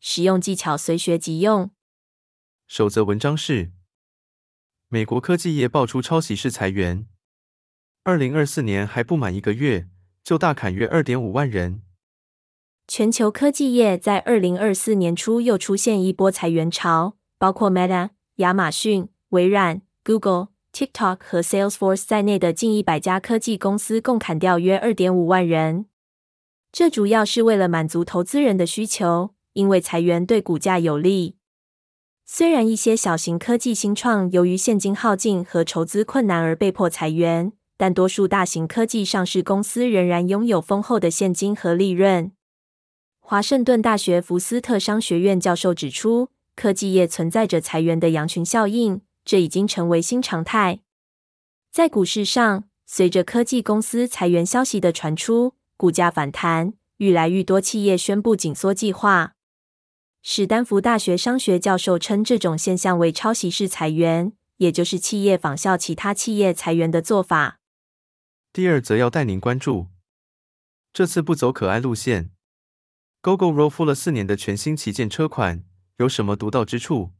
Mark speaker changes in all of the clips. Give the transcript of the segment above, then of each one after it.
Speaker 1: 实用技巧随学即用。
Speaker 2: 首则文章是：美国科技业爆出抄袭式裁员，二零二四年还不满一个月，就大砍约二点五万人。
Speaker 1: 全球科技业在二零二四年初又出现一波裁员潮，包括 Meta、亚马逊、微软、Google、TikTok 和 Salesforce 在内的近一百家科技公司共砍掉约二点五万人。这主要是为了满足投资人的需求。因为裁员对股价有利，虽然一些小型科技新创由于现金耗尽和筹资困难而被迫裁员，但多数大型科技上市公司仍然拥有丰厚的现金和利润。华盛顿大学福斯特商学院教授指出，科技业存在着裁员的羊群效应，这已经成为新常态。在股市上，随着科技公司裁员消息的传出，股价反弹，愈来愈多企业宣布紧缩计划。史丹福大学商学教授称，这种现象为抄袭式裁员，也就是企业仿效其他企业裁员的做法。
Speaker 2: 第二则要带您关注，这次不走可爱路线，Gogoro 付了四年的全新旗舰车款有什么独到之处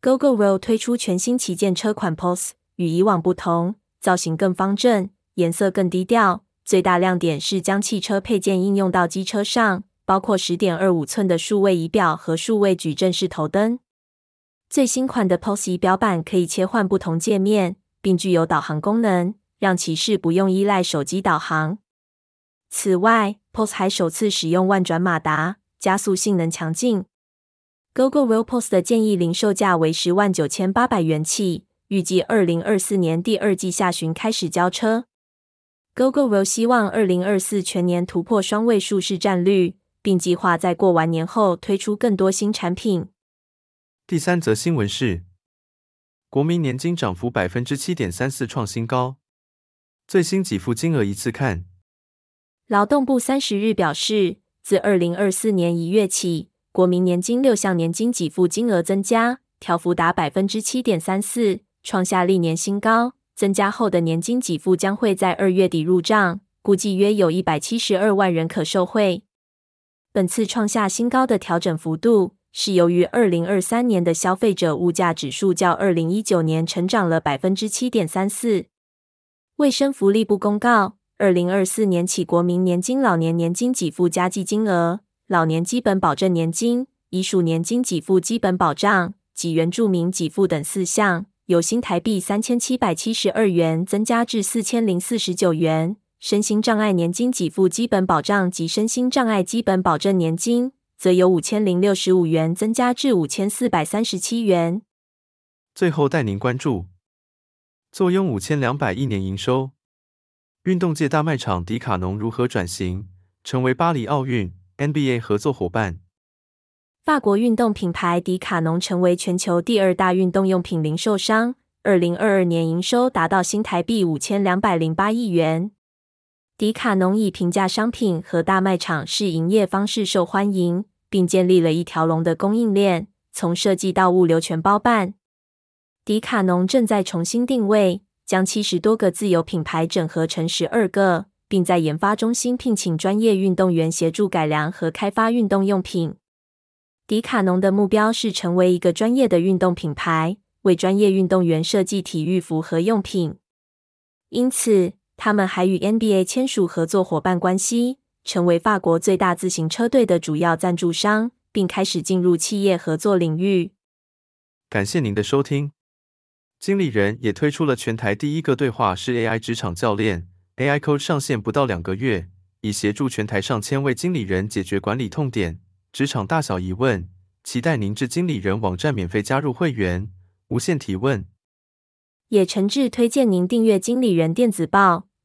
Speaker 1: ？Gogoro 推出全新旗舰车款 Pulse，与以往不同，造型更方正，颜色更低调，最大亮点是将汽车配件应用到机车上。包括十点二五寸的数位仪表和数位矩阵式头灯。最新款的 Pose 仪表板可以切换不同界面，并具有导航功能，让骑士不用依赖手机导航。此外，POS 还首次使用万转马达，加速性能强劲。Gogoro Pulse 的建议零售价为十万九千八百元起，预计二零二四年第二季下旬开始交车。Gogoro 希望二零二四全年突破双位数市占率。并计划在过完年后推出更多新产品。
Speaker 2: 第三则新闻是，国民年金涨幅百分之七点三四创新高，最新给付金额一次看。
Speaker 1: 劳动部三十日表示，自二零二四年一月起，国民年金六项年金给付金额增加，调幅达百分之七点三四，创下历年新高。增加后的年金给付将会在二月底入账，估计约有一百七十二万人可受惠。本次创下新高的调整幅度，是由于二零二三年的消费者物价指数较二零一九年成长了百分之七点三四。卫生福利部公告，二零二四年起国民年金老年年金给付加计金额、老年基本保证年金、遗属年金给付基本保障及原住民给付等四项，由新台币三千七百七十二元增加至四千零四十九元。身心障碍年金给付基本保障及身心障碍基本保证年金，则由五千零六十五元增加至五千四百三十七元。
Speaker 2: 最后带您关注，坐拥五千两百亿年营收，运动界大卖场迪卡侬如何转型，成为巴黎奥运 NBA 合作伙伴？
Speaker 1: 法国运动品牌迪卡侬成为全球第二大运动用品零售商，二零二二年营收达到新台币五千两百零八亿元。迪卡侬以平价商品和大卖场式营业方式受欢迎，并建立了一条龙的供应链，从设计到物流全包办。迪卡侬正在重新定位，将七十多个自有品牌整合成十二个，并在研发中心聘请专业运动员协助改良和开发运动用品。迪卡侬的目标是成为一个专业的运动品牌，为专业运动员设计体育服和用品。因此，他们还与 NBA 签署合作伙伴关系，成为法国最大自行车队的主要赞助商，并开始进入企业合作领域。
Speaker 2: 感谢您的收听。经理人也推出了全台第一个对话式 AI 职场教练，AI Coach 上线不到两个月，已协助全台上千位经理人解决管理痛点、职场大小疑问。期待您至经理人网站免费加入会员，无限提问。
Speaker 1: 也诚挚推荐您订阅经理人电子报。